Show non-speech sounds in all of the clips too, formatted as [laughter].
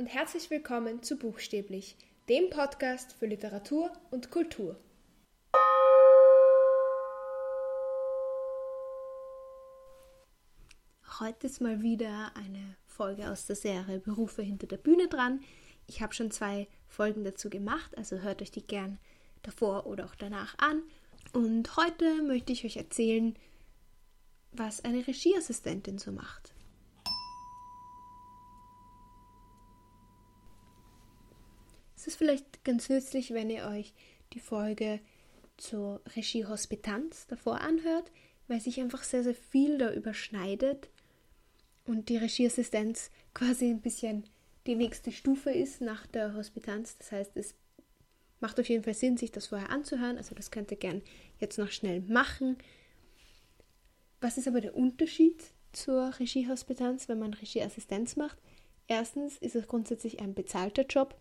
und herzlich willkommen zu Buchstäblich, dem Podcast für Literatur und Kultur. Heute ist mal wieder eine Folge aus der Serie Berufe hinter der Bühne dran. Ich habe schon zwei Folgen dazu gemacht, also hört euch die gern davor oder auch danach an. Und heute möchte ich euch erzählen, was eine Regieassistentin so macht. Es ist vielleicht ganz nützlich, wenn ihr euch die Folge zur Regie Hospitanz davor anhört, weil sich einfach sehr, sehr viel da überschneidet und die Regieassistenz quasi ein bisschen die nächste Stufe ist nach der Hospitanz. Das heißt, es macht auf jeden Fall Sinn, sich das vorher anzuhören. Also das könnt ihr gern jetzt noch schnell machen. Was ist aber der Unterschied zur Regiehospitanz, wenn man Regieassistenz macht? Erstens ist es grundsätzlich ein bezahlter Job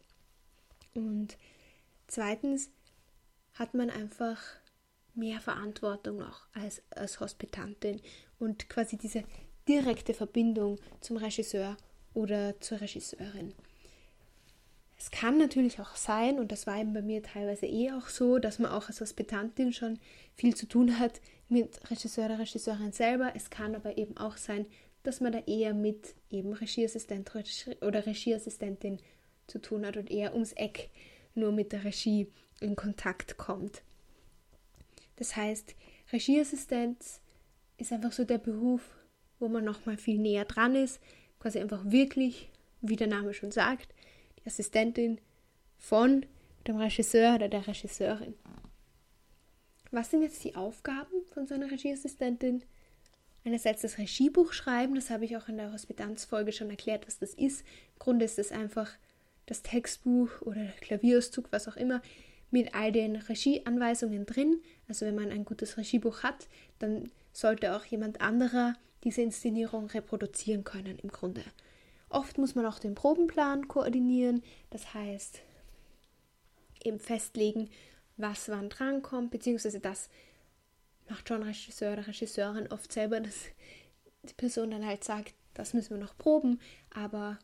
und zweitens hat man einfach mehr Verantwortung noch als, als Hospitantin und quasi diese direkte Verbindung zum Regisseur oder zur Regisseurin. Es kann natürlich auch sein, und das war eben bei mir teilweise eh auch so, dass man auch als Hospitantin schon viel zu tun hat mit Regisseur oder Regisseurin selber. Es kann aber eben auch sein, dass man da eher mit eben Regieassistent oder Regieassistentin zu tun hat und eher ums Eck nur mit der Regie in Kontakt kommt. Das heißt, Regieassistenz ist einfach so der Beruf, wo man nochmal viel näher dran ist, quasi einfach wirklich, wie der Name schon sagt, die Assistentin von dem Regisseur oder der Regisseurin. Was sind jetzt die Aufgaben von so einer Regieassistentin? Einerseits das Regiebuch schreiben, das habe ich auch in der Hospitanzfolge schon erklärt, was das ist. Im Grunde ist es einfach das Textbuch oder der Klavierauszug, was auch immer, mit all den Regieanweisungen drin. Also wenn man ein gutes Regiebuch hat, dann sollte auch jemand anderer diese Inszenierung reproduzieren können im Grunde. Oft muss man auch den Probenplan koordinieren, das heißt eben festlegen, was wann drankommt, beziehungsweise das macht schon Regisseur oder Regisseurin oft selber, dass die Person dann halt sagt, das müssen wir noch proben, aber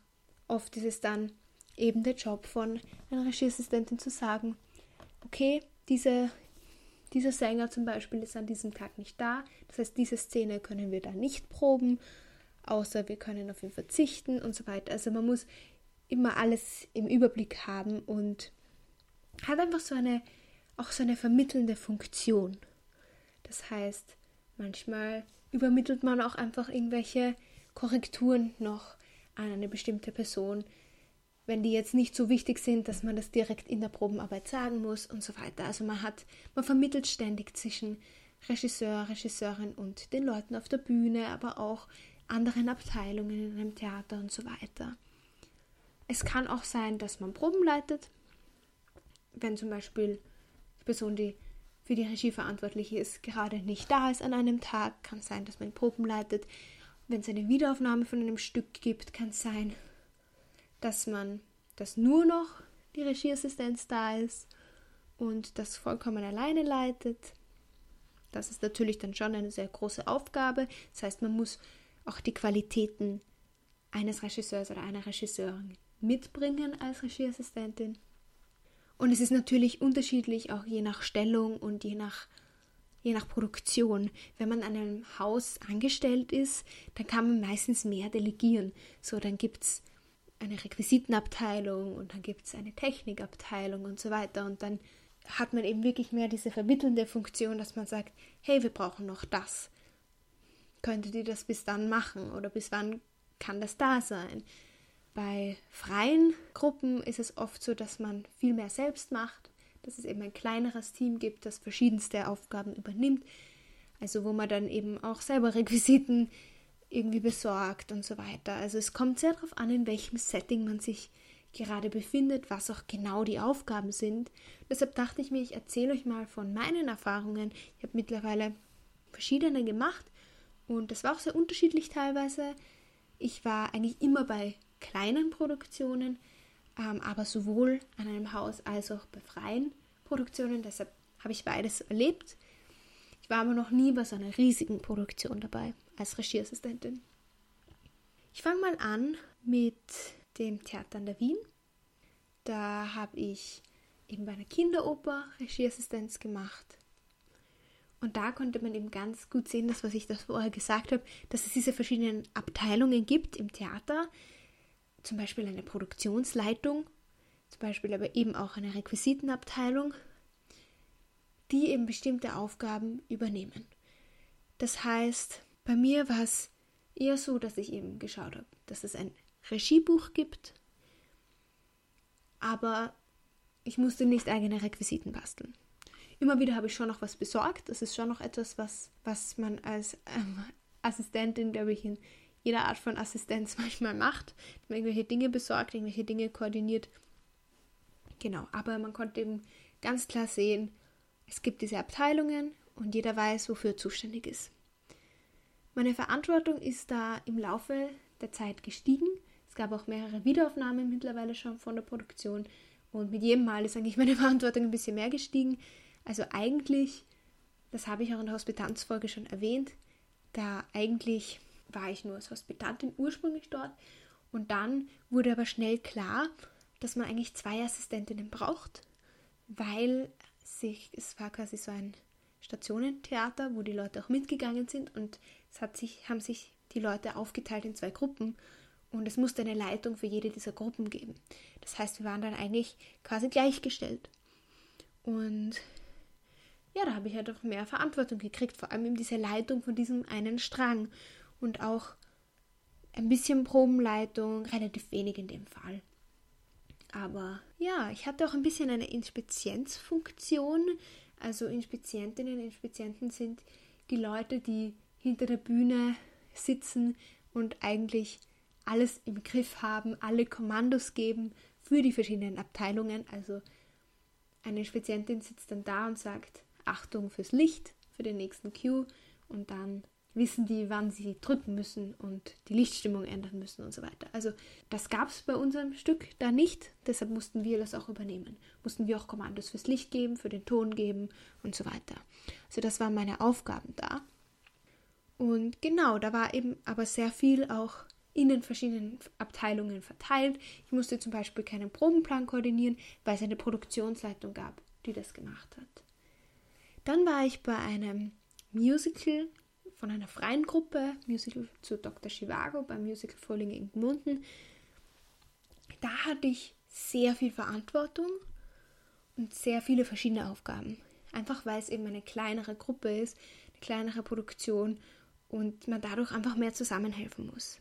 oft ist es dann eben der Job von einer Regieassistentin zu sagen, okay, diese, dieser Sänger zum Beispiel ist an diesem Tag nicht da, das heißt, diese Szene können wir da nicht proben, außer wir können auf ihn verzichten und so weiter. Also man muss immer alles im Überblick haben und hat einfach so eine, auch so eine vermittelnde Funktion. Das heißt, manchmal übermittelt man auch einfach irgendwelche Korrekturen noch an eine bestimmte Person, wenn die jetzt nicht so wichtig sind, dass man das direkt in der Probenarbeit sagen muss und so weiter. Also man hat, man vermittelt ständig zwischen Regisseur, Regisseurin und den Leuten auf der Bühne, aber auch anderen Abteilungen in einem Theater und so weiter. Es kann auch sein, dass man Proben leitet, wenn zum Beispiel die Person, die für die Regie verantwortlich ist, gerade nicht da ist an einem Tag, kann sein, dass man Proben leitet. Wenn es eine Wiederaufnahme von einem Stück gibt, kann es sein, dass man, dass nur noch die Regieassistenz da ist und das vollkommen alleine leitet. Das ist natürlich dann schon eine sehr große Aufgabe. Das heißt, man muss auch die Qualitäten eines Regisseurs oder einer Regisseurin mitbringen als Regieassistentin. Und es ist natürlich unterschiedlich, auch je nach Stellung und je nach, je nach Produktion. Wenn man an einem Haus angestellt ist, dann kann man meistens mehr delegieren. So, dann gibt es eine Requisitenabteilung und dann gibt es eine Technikabteilung und so weiter. Und dann hat man eben wirklich mehr diese vermittelnde Funktion, dass man sagt, hey, wir brauchen noch das. Könntet ihr das bis dann machen oder bis wann kann das da sein? Bei freien Gruppen ist es oft so, dass man viel mehr selbst macht, dass es eben ein kleineres Team gibt, das verschiedenste Aufgaben übernimmt. Also wo man dann eben auch selber Requisiten irgendwie besorgt und so weiter. Also es kommt sehr darauf an, in welchem Setting man sich gerade befindet, was auch genau die Aufgaben sind. Deshalb dachte ich mir, ich erzähle euch mal von meinen Erfahrungen. Ich habe mittlerweile verschiedene gemacht und das war auch sehr unterschiedlich teilweise. Ich war eigentlich immer bei kleinen Produktionen, ähm, aber sowohl an einem Haus als auch bei freien Produktionen. Deshalb habe ich beides erlebt. Ich war aber noch nie bei so einer riesigen Produktion dabei als Regieassistentin. Ich fange mal an mit dem Theater an der Wien. Da habe ich eben bei einer Kinderoper Regieassistenz gemacht. Und da konnte man eben ganz gut sehen, das, was ich das vorher gesagt habe, dass es diese verschiedenen Abteilungen gibt im Theater. Zum Beispiel eine Produktionsleitung, zum Beispiel aber eben auch eine Requisitenabteilung, die eben bestimmte Aufgaben übernehmen. Das heißt, bei mir war es eher so, dass ich eben geschaut habe, dass es ein Regiebuch gibt, aber ich musste nicht eigene Requisiten basteln. Immer wieder habe ich schon noch was besorgt. Das ist schon noch etwas, was, was man als ähm, Assistentin, glaube ich, in jeder Art von Assistenz [laughs] manchmal macht. Man irgendwelche Dinge besorgt, irgendwelche Dinge koordiniert. Genau, aber man konnte eben ganz klar sehen, es gibt diese Abteilungen und jeder weiß, wofür er zuständig ist. Meine Verantwortung ist da im Laufe der Zeit gestiegen. Es gab auch mehrere Wiederaufnahmen mittlerweile schon von der Produktion und mit jedem Mal ist eigentlich [laughs] meine Verantwortung ein bisschen mehr gestiegen. Also eigentlich, das habe ich auch in der Hospitanzfolge schon erwähnt, da eigentlich war ich nur als Hospitantin ursprünglich dort und dann wurde aber schnell klar, dass man eigentlich zwei Assistentinnen braucht, weil sich, es war quasi so ein Stationentheater, wo die Leute auch mitgegangen sind und es hat sich, haben sich die Leute aufgeteilt in zwei Gruppen und es musste eine Leitung für jede dieser Gruppen geben. Das heißt, wir waren dann eigentlich quasi gleichgestellt. Und ja, da habe ich halt auch mehr Verantwortung gekriegt, vor allem eben diese Leitung von diesem einen Strang und auch ein bisschen Probenleitung, relativ wenig in dem Fall. Aber ja, ich hatte auch ein bisschen eine Inspizienzfunktion. Also Inspizientinnen, Inspizienten sind die Leute, die hinter der Bühne sitzen und eigentlich alles im Griff haben, alle Kommandos geben für die verschiedenen Abteilungen. Also eine Inspizientin sitzt dann da und sagt, Achtung fürs Licht, für den nächsten Cue und dann wissen die, wann sie drücken müssen und die Lichtstimmung ändern müssen und so weiter. Also das gab es bei unserem Stück da nicht, deshalb mussten wir das auch übernehmen. Mussten wir auch Kommandos fürs Licht geben, für den Ton geben und so weiter. Also das waren meine Aufgaben da. Und genau, da war eben aber sehr viel auch in den verschiedenen Abteilungen verteilt. Ich musste zum Beispiel keinen Probenplan koordinieren, weil es eine Produktionsleitung gab, die das gemacht hat. Dann war ich bei einem Musical von einer freien Gruppe, Musical zu Dr. Chivago, beim Musical Frühling in Gmunden. Da hatte ich sehr viel Verantwortung und sehr viele verschiedene Aufgaben. Einfach weil es eben eine kleinere Gruppe ist, eine kleinere Produktion und man dadurch einfach mehr zusammenhelfen muss.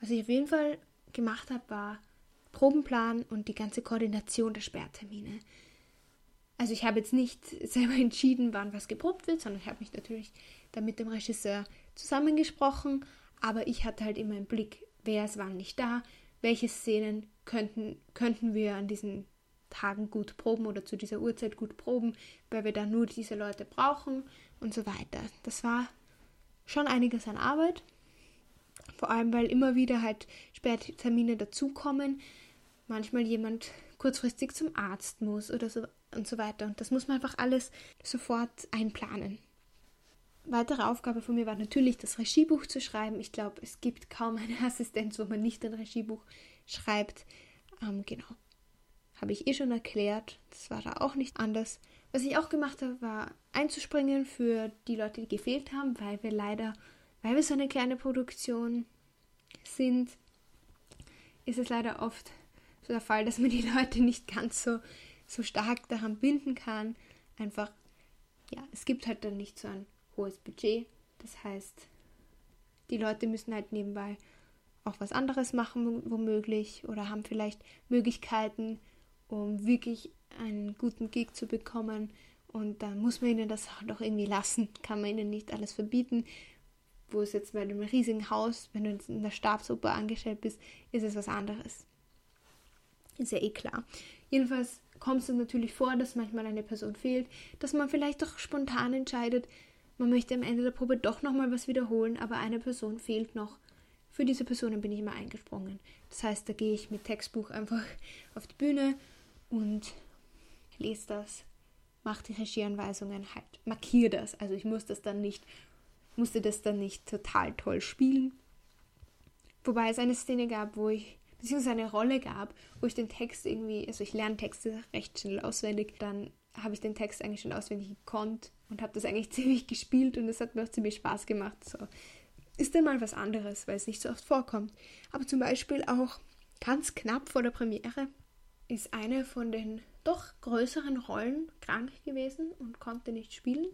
Was ich auf jeden Fall gemacht habe, war Probenplan und die ganze Koordination der Sperrtermine. Also ich habe jetzt nicht selber [laughs] entschieden, wann was geprobt wird, sondern ich habe mich natürlich da mit dem Regisseur zusammengesprochen, aber ich hatte halt immer im Blick, wer ist wann nicht da, welche Szenen könnten, könnten wir an diesen Tagen gut proben oder zu dieser Uhrzeit gut proben, weil wir dann nur diese Leute brauchen und so weiter. Das war schon einiges an Arbeit, vor allem weil immer wieder halt Sperrtermine dazukommen, manchmal jemand kurzfristig zum Arzt muss oder so und so weiter. Und das muss man einfach alles sofort einplanen. Weitere Aufgabe von mir war natürlich, das Regiebuch zu schreiben. Ich glaube, es gibt kaum eine [laughs] Assistenz, wo man nicht ein Regiebuch schreibt. Ähm, genau. Habe ich eh schon erklärt. Das war da auch nicht anders. Was ich auch gemacht habe, war einzuspringen für die Leute, die gefehlt haben, weil wir leider, weil wir so eine kleine Produktion sind, ist es leider oft so der Fall, dass man die [laughs] Leute nicht ganz so so stark daran binden kann. Einfach, ja, es gibt halt dann nicht so ein hohes Budget. Das heißt, die Leute müssen halt nebenbei auch was anderes machen, womöglich, oder haben vielleicht Möglichkeiten, um wirklich einen guten Gig zu bekommen. Und dann muss man ihnen das auch noch irgendwie lassen. Kann man ihnen nicht alles verbieten. Wo es jetzt bei einem riesigen Haus, wenn du jetzt in der Stabsoper angestellt bist, ist es was anderes. Ist ja eh klar. Jedenfalls kommt es natürlich vor, dass manchmal eine Person fehlt, dass man vielleicht doch spontan entscheidet, man möchte am Ende der Probe doch nochmal was wiederholen, aber eine Person fehlt noch. Für diese Personen bin ich immer eingesprungen. Das heißt, da gehe ich mit Textbuch einfach [laughs] auf die Bühne und lese das, mache die Regieanweisungen halt, markiere das. Also ich muss das dann nicht, musste das dann nicht total toll spielen. Wobei es eine Szene gab, wo ich beziehungsweise eine Rolle gab, wo ich den Text irgendwie, also ich lerne Texte recht schnell auswendig, dann habe ich den Text eigentlich schon auswendig gekonnt und habe das eigentlich [laughs] ziemlich gespielt und es hat mir auch ziemlich Spaß gemacht. So ist dann mal was anderes, weil es nicht so oft vorkommt. Aber zum Beispiel auch ganz knapp vor der Premiere ist eine von den doch größeren Rollen krank gewesen und konnte nicht spielen.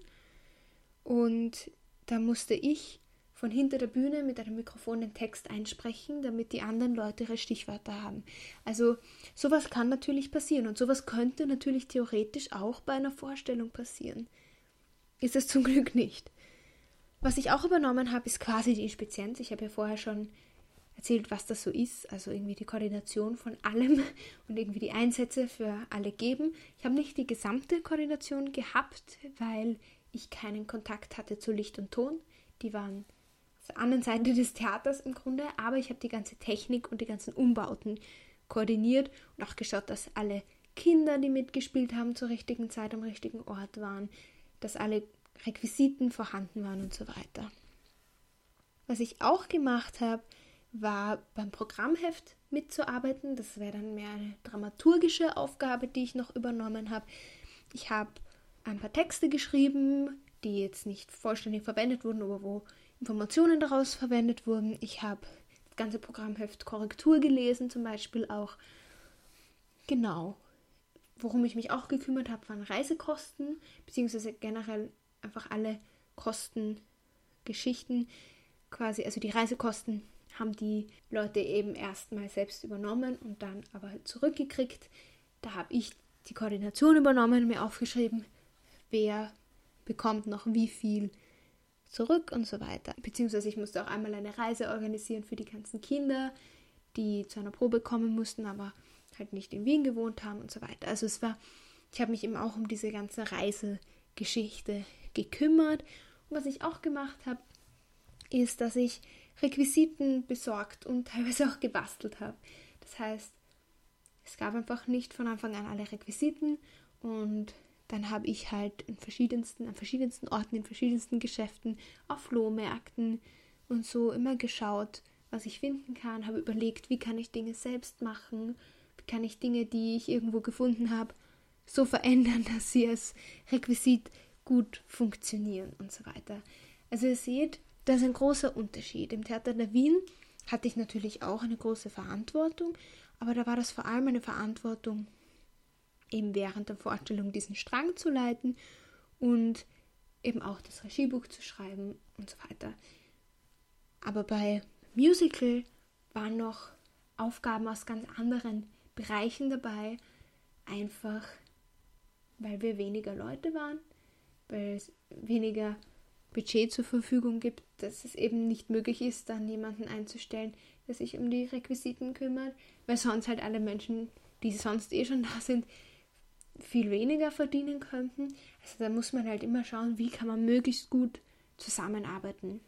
Und da musste ich von hinter der Bühne mit einem Mikrofon den Text einsprechen, damit die anderen Leute ihre Stichwörter haben. Also sowas kann natürlich passieren und sowas könnte natürlich theoretisch auch bei einer Vorstellung passieren. Ist es zum Glück nicht. Was ich auch übernommen habe, ist quasi die Inspizienz. Ich habe ja vorher schon erzählt, was das so ist, also irgendwie die Koordination von allem [laughs] und irgendwie die Einsätze für alle geben. Ich habe nicht die gesamte Koordination gehabt, weil ich keinen Kontakt hatte zu Licht und Ton. Die waren der anderen Seite des Theaters im Grunde, aber ich habe die ganze Technik und die ganzen Umbauten koordiniert und auch geschaut, dass alle Kinder, die mitgespielt haben, zur richtigen Zeit am richtigen Ort waren, dass alle Requisiten vorhanden waren und so weiter. Was ich auch gemacht habe, war beim Programmheft mitzuarbeiten. Das wäre dann mehr eine dramaturgische Aufgabe, die ich noch übernommen habe. Ich habe ein paar Texte geschrieben, die jetzt nicht vollständig verwendet wurden, aber wo Informationen daraus verwendet wurden. Ich habe das ganze Programmheft Korrektur gelesen, zum Beispiel auch. Genau. Worum ich mich auch gekümmert habe, waren Reisekosten, beziehungsweise generell einfach alle Kostengeschichten. Quasi, also die Reisekosten haben die Leute eben erstmal selbst übernommen und dann aber halt zurückgekriegt. Da habe ich die Koordination übernommen, mir aufgeschrieben, wer bekommt noch wie viel zurück und so weiter. Beziehungsweise ich musste auch einmal eine Reise organisieren für die ganzen Kinder, die zu einer Probe kommen mussten, aber halt nicht in Wien gewohnt haben und so weiter. Also es war, ich habe mich eben auch um diese ganze Reisegeschichte gekümmert. Und was ich auch gemacht habe, ist, dass ich Requisiten besorgt und teilweise auch gebastelt habe. Das heißt, es gab einfach nicht von Anfang an alle Requisiten und dann habe ich halt in verschiedensten, an verschiedensten Orten, in verschiedensten Geschäften, auf Flohmärkten und so immer geschaut, was ich finden kann, habe überlegt, wie kann ich Dinge selbst machen, wie kann ich Dinge, die ich irgendwo gefunden habe, so verändern, [laughs] dass sie als Requisit gut funktionieren und so weiter. Also ihr seht, da ist ein großer Unterschied. Im Theater der Wien hatte ich natürlich auch eine große Verantwortung, aber da war das vor allem eine Verantwortung eben während der Vorstellung diesen Strang zu leiten und eben auch das Regiebuch zu schreiben und so weiter. Aber bei Musical waren noch Aufgaben aus ganz anderen Bereichen dabei, einfach weil wir weniger Leute waren, weil es weniger Budget zur Verfügung gibt, dass es eben nicht möglich ist, dann jemanden einzustellen, der sich um die Requisiten kümmert, weil sonst halt alle Menschen, die sonst eh schon da sind, viel weniger verdienen könnten. Also da muss man halt immer schauen, wie kann man möglichst gut zusammenarbeiten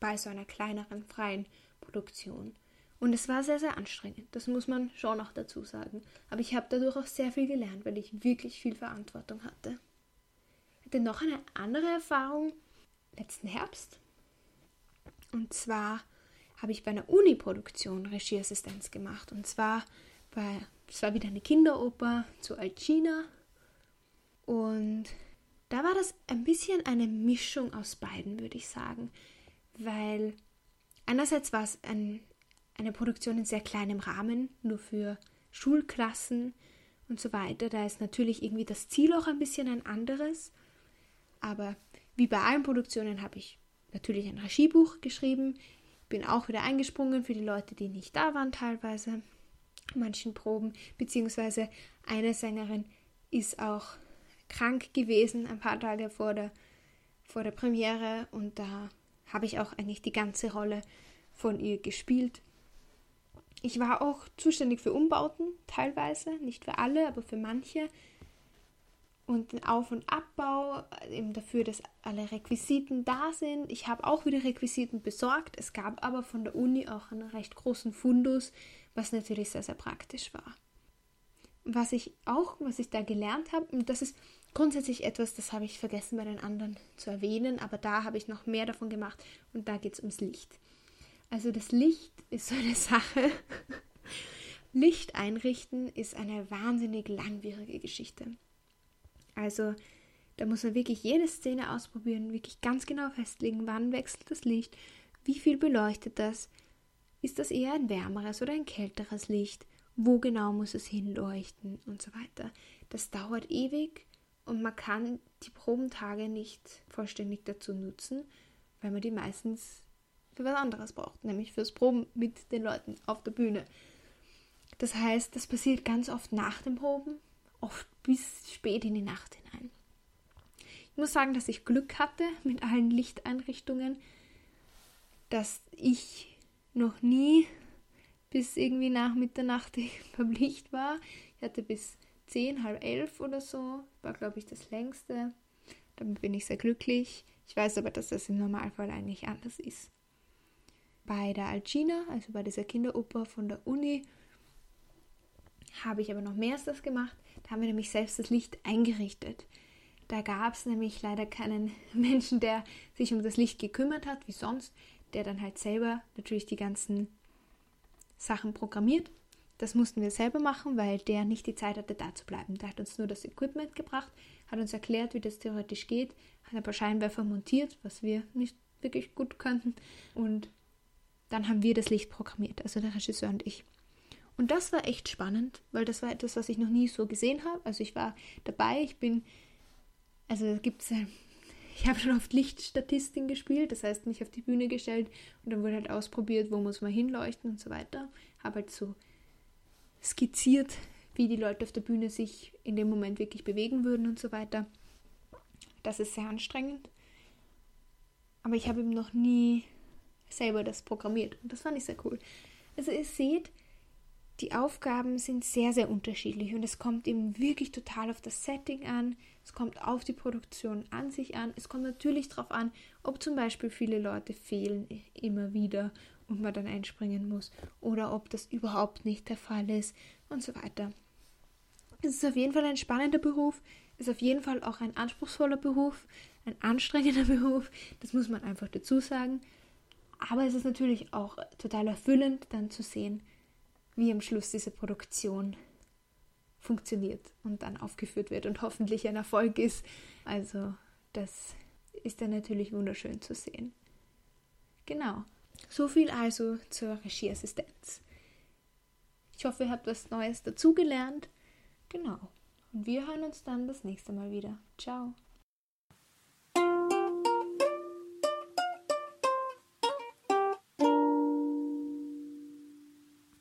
bei so einer kleineren freien Produktion. Und es war sehr, sehr anstrengend. Das muss man schon noch dazu sagen. Aber ich habe dadurch auch sehr viel gelernt, weil ich wirklich viel Verantwortung hatte. Ich hatte noch eine andere Erfahrung letzten Herbst. Und zwar habe ich bei einer Uni-Produktion Regieassistenz gemacht. Und zwar bei es war wieder eine Kinderoper zu Alcina. Und da war das ein bisschen eine Mischung aus beiden, würde ich sagen. Weil einerseits war es ein, eine Produktion in sehr kleinem Rahmen, nur für Schulklassen und so weiter. Da ist natürlich irgendwie das Ziel auch ein bisschen ein anderes. Aber wie bei allen Produktionen habe ich natürlich ein Regiebuch geschrieben. Bin auch wieder eingesprungen für die Leute, die nicht da waren teilweise manchen Proben, beziehungsweise eine Sängerin ist auch krank gewesen ein paar Tage vor der, vor der Premiere und da habe ich auch eigentlich die ganze Rolle von ihr gespielt. Ich war auch zuständig für Umbauten, teilweise, nicht für alle, aber für manche. Und den Auf- und Abbau, eben dafür, dass alle Requisiten da sind. Ich habe auch wieder Requisiten besorgt. Es gab aber von der Uni auch einen recht großen Fundus was natürlich sehr, sehr praktisch war. Was ich auch, was ich da gelernt habe, und das ist grundsätzlich etwas, das habe ich vergessen bei den anderen zu erwähnen, aber da habe ich noch mehr davon gemacht und da geht es ums Licht. Also das Licht ist so eine [laughs] Sache, Licht einrichten ist eine wahnsinnig langwierige Geschichte. Also da muss man wirklich jede Szene ausprobieren, wirklich ganz genau festlegen, wann wechselt das Licht, wie viel beleuchtet das, ist das eher ein wärmeres oder ein kälteres Licht, wo genau muss es hinleuchten und so weiter. Das dauert ewig und man kann die Probentage nicht vollständig dazu nutzen, weil man die meistens für was anderes braucht, nämlich fürs Proben mit den Leuten auf der Bühne. Das heißt, das passiert ganz oft nach dem Proben, oft bis spät in die Nacht hinein. Ich muss sagen, dass ich Glück hatte mit allen Lichteinrichtungen, dass ich noch nie bis irgendwie nach Mitternacht [laughs] beim Licht war. Ich hatte bis zehn, halb elf oder so, war glaube ich das längste. Damit bin ich sehr glücklich. Ich weiß aber, dass das im Normalfall eigentlich anders ist. Bei der Alcina, also bei dieser Kinderoper von der Uni, habe ich aber noch mehr als das gemacht. Da haben wir nämlich selbst das Licht eingerichtet. Da gab es nämlich leider keinen [laughs] Menschen, der sich um das Licht gekümmert hat, wie sonst, der dann halt selber natürlich die ganzen Sachen programmiert. Das mussten wir selber machen, weil der nicht die Zeit hatte, da zu bleiben. Der hat uns nur das Equipment gebracht, hat uns erklärt, wie das theoretisch geht, hat ein paar Scheinwerfer montiert, was wir nicht wirklich gut könnten. Und dann haben wir das Licht programmiert, also der Regisseur und ich. Und das war echt spannend, weil das war etwas, was ich noch nie so gesehen habe. Also ich war dabei, ich bin, also gibt es, ich habe schon oft Lichtstatistiken gespielt, das heißt mich auf die Bühne gestellt und dann wurde halt ausprobiert, wo muss man hinleuchten und so weiter. Habe halt so skizziert, wie die Leute auf der Bühne sich in dem Moment wirklich bewegen würden und so weiter. Das ist sehr anstrengend. Aber ich habe eben noch nie selber das programmiert und das fand ich sehr cool. Also ihr seht, die Aufgaben sind sehr, sehr unterschiedlich und es kommt eben wirklich total auf das Setting an, es kommt auf die Produktion an sich an, es kommt natürlich darauf an, ob zum Beispiel viele Leute fehlen immer wieder und man dann einspringen muss oder ob das überhaupt nicht der Fall ist und so weiter. Es ist auf jeden Fall ein spannender Beruf, ist auf jeden Fall auch ein anspruchsvoller Beruf, ein anstrengender [laughs] Beruf, das muss man einfach dazu sagen. Aber es ist natürlich auch total erfüllend, dann zu sehen, wie am Schluss diese Produktion funktioniert und dann aufgeführt wird und hoffentlich ein Erfolg ist. Also das ist dann natürlich wunderschön zu sehen. Genau. So viel also zur Regieassistenz. Ich hoffe, ihr habt was Neues dazugelernt. Genau. Und wir hören uns dann das nächste Mal wieder. Ciao.